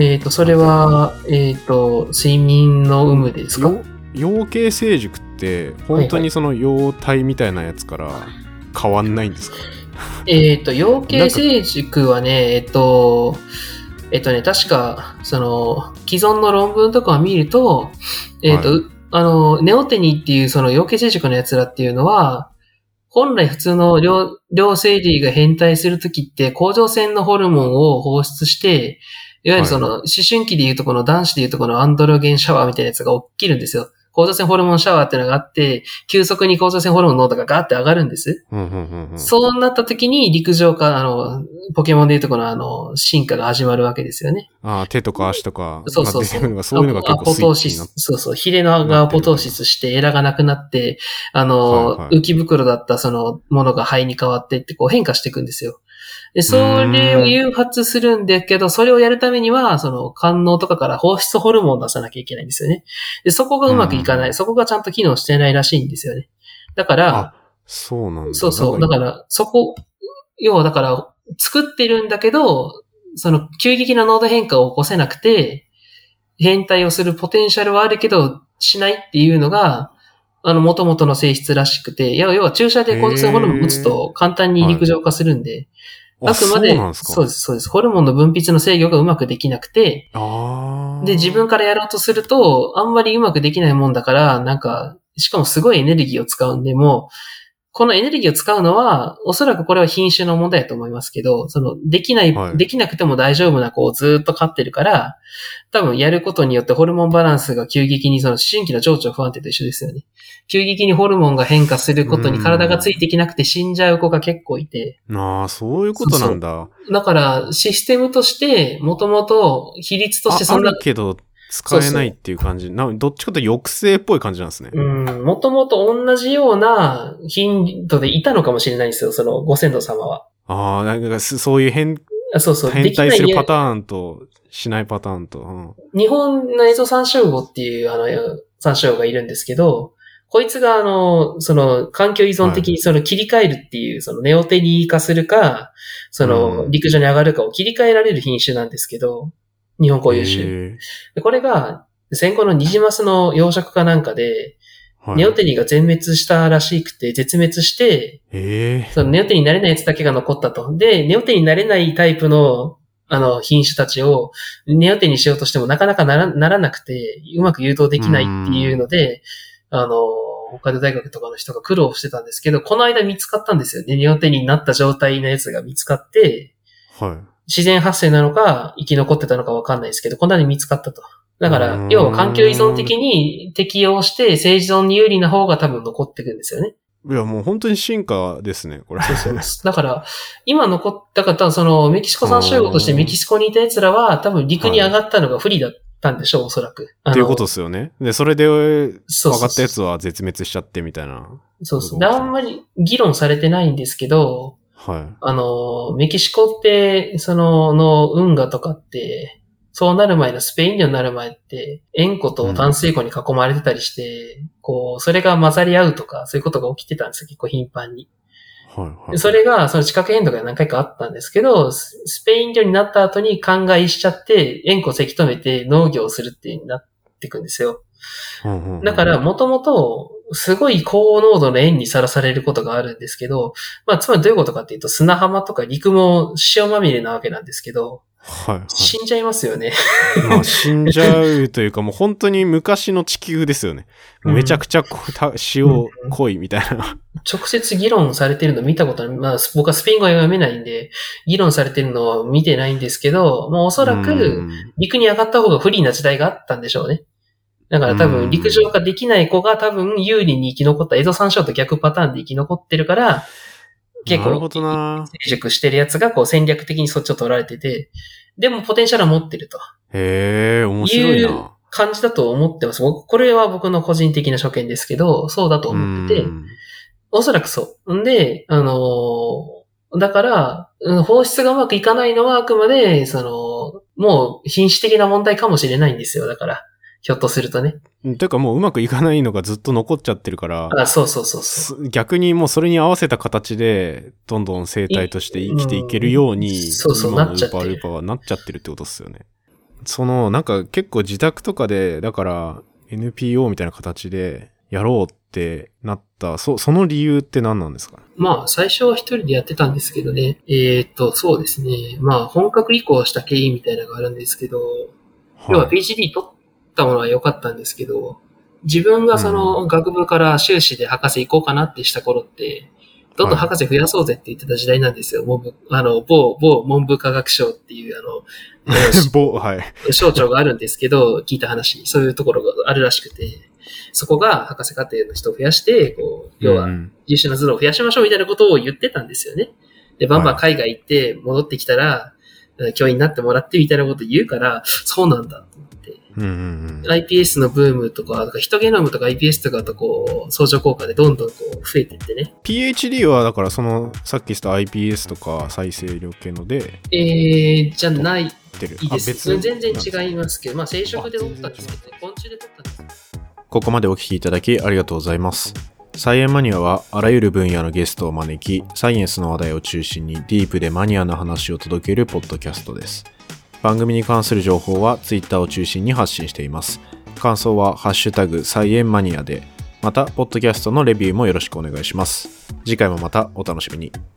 えっ、と、それは、えっ、と、睡眠の有無ですか？よ養鶏成熟って本当にその幼体みたいなやつから変わんないんですか、えっ、と、養鶏成熟はね、えっ、と、えっ、とね、確か、その、既存の論文とかを見ると、えっ、と、はあの、ネオテニっていうその養鶏成熟のやつらっていうのは、本来普通の両、両生理が変態するときって、甲状腺のホルモンを放出して、いわゆるその、思春期でいうとこの男子でいうとこのアンドロゲンシャワーみたいなやつが起きるんですよ。甲状腺ホルモンシャワーっていうのがあって、急速に甲状腺ホルモンの濃度がガーって上がるんです。うんうんうんうん、そうなった時に陸上か、あの、ポケモンでいうとこのあの、進化が始まるわけですよね。ああ手とか足とかそうそうそう。そういうのが結ア構ポトーシススイッチにな。そうそう。ヒレのがアポトーシスして、エラがなくなって、あの、はいはい浮き袋だったそのものが肺に変わってってこう変化していくんですよ。で、それを誘発するんだけど、それをやるためには、その、肝脳とかから放出ホルモンを出さなきゃいけないんですよね。で、そこがうまくいかない。うんそこがちゃんと機能してないらしいんですよね。だから、あそうなんだ。そうそう。だから、そこ、要はだから、作ってるんだけど、その、急激な濃度変化を起こせなくて、変態をするポテンシャルはあるけど、しないっていうのが、あの、元々の性質らしくて、要は注射で抗生ホルモン打つと簡単に陸上化するんで、ああくまで、そうですか？そうです、そうです。ホルモンの分泌の制御がうまくできなくて、で、自分からやろうとすると、あんまりうまくできないもんだから、なんか、しかもすごいエネルギーを使うんで、もう、このエネルギーを使うのは、おそらくこれは品種の問題だと思いますけど、その、できない、はいできなくても大丈夫な子をずっと飼ってるから、多分やることによってホルモンバランスが急激に、その思春期の情緒不安定と一緒ですよね。急激にホルモンが変化することに体がついてきなくて死んじゃう子が結構いて、ああ、そういうことなんだ。だから、システムとして、もともと比率としてああそんなるけど、使えないっていう感じ。などっちかと抑制っぽい感じなんですね。うん、もともと同じような頻度でいたのかもしれないんですよ、そのご先祖様は。ああ、なんかすそういう変、あそうそう、で変態するパターンと、しないパターンと。うん日本のエゾサンショウウオっていう、あの、サンショウウオがいるんですけど、こいつが、あの、その、環境依存的にその切り替えるっていう、そのネオテリー化するか、そのう、ん陸上に上がるかを切り替えられる品種なんですけど、日本固有種。へでこれが、戦後のニジマスの養殖かなんかで、ーはいネオテリーが全滅したらしくて、絶滅して、ええそのネオテになれないやつだけが残ったと。で、ネオテになれないタイプの、あの、品種たちを、ネオテにしようとしてもなかなかならならなくて、うまく誘導できないっていうので、あの、北海道大学とかの人が苦労してたんですけど、この間見つかったんですよね。ネオテになった状態のやつが見つかって、はい。自然発生なのか、生き残ってたのかわかんないですけど、この間見つかったと。だからん、要は環境依存的に適応して生存に有利な方が多分残ってくんですよね。いや、もう本当に進化ですね、これ。そうそう。だから、今残った方は、その、メキシコ産集合としてメキシコにいた奴らは、多分陸に上がったのが不利だったんでしょう、おそらく。っていうことですよね。で、それで、分そうそうかったやつは絶滅しちゃってみたいな。そうそう。で、あんまり議論されてないんですけど、はい。あの、メキシコって、その、の運河とかって、そうなる前のスペイン領になる前って、塩湖と淡水湖に囲まれてたりして、こう、それが混ざり合うとか、そういうことが起きてたんですよ、結構頻繁に。はい。はい。それが、その地殻変動が何回かあったんですけど、ススペイン領になった後に灌漑しちゃって、塩湖せき止めて農業をするっていう風になっていくんですよ。だから、もともと、すごい高濃度の塩にさらされることがあるんですけど、まあ、つまりどういうことかっていうと、砂浜とか陸も塩まみれなわけなんですけど、はい、はい。死んじゃいますよね。まあ、死んじゃうというか、もう本当に昔の地球ですよね。うんめちゃくちゃ塩濃いみたいな。直接議論されてるの見たことない。まあ、僕はスペイン語は読めないんで、議論されてるのは見てないんですけど、もうおそらうく、ん陸に上がった方が不利な時代があったんでしょうね。だから多うん分陸上化できない子が多分有利に生き残った、エゾ山椒と逆パターンで生き残ってるから、結構。成熟してるやつがこう戦略的にそっちを取られてて、でもポテンシャルは持ってるとへえ、面白いいうな。感じだと思ってます。僕これは僕の個人的な所見ですけど、そうだと思っててう、んおそらくそう。んで、あのーだから、うん放出がうまくいかないのはあくまで、その、もう品種的な問題かもしれないんですよ。だから、ひょっとするとね。てかもううまくいかないのがずっと残っちゃってるから、あ、そうそうそうそう。す逆にもうそれに合わせた形で、どんどん生態として生きていけるように、うんそうそうなっちゃってるウーパールーパーはなっちゃってるってことですよね。その、なんか結構自宅とかで、だから NPO みたいな形でやろうってなった、そその理由って何なんですか？まあ、最初は一人でやってたんですけどね。えーっと、そうですね。まあ、本格移行した経緯みたいなのがあるんですけど、要は PhD 取ったものは良かったんですけど、自分がその学部から修士で博士行こうかなってした頃って、どんどん博士増やそうぜって言ってた時代なんですよ。文部あの、某、某文部科学省っていう、あの、ぼはい。省庁があるんですけど、聞いた話、そういうところがあるらしくて、そこが博士課程の人を増やして、こう、要はうん優秀な頭脳を増やしましょうみたいなことを言ってたんですよね。で、バンバン海外行って戻ってきたら、教員になってもらってみたいなこと言うから、そうなんだと。うんうんうん iPS のブームとか、ヒトゲノムとか iPS とかとこう、相乗効果でどんどんこう増えていってね。PhD はだからそのさっき言った iPS とか再生量系のでえー、じゃない出るです。あ全然違いますけど、まあ生殖で取ったんですけどね、昆虫で取ったんですここまでお聞きいただきありがとうございます。サイエンマニアはあらゆる分野のゲストを招き、サイエンスの話題を中心にディープでマニアな話を届けるポッドキャストです。番組に関する情報は Twitter を中心に発信しています。感想はハッシュタグ菜園マニアで、また、ポッドキャストのレビューもよろしくお願いします。次回もまたお楽しみに。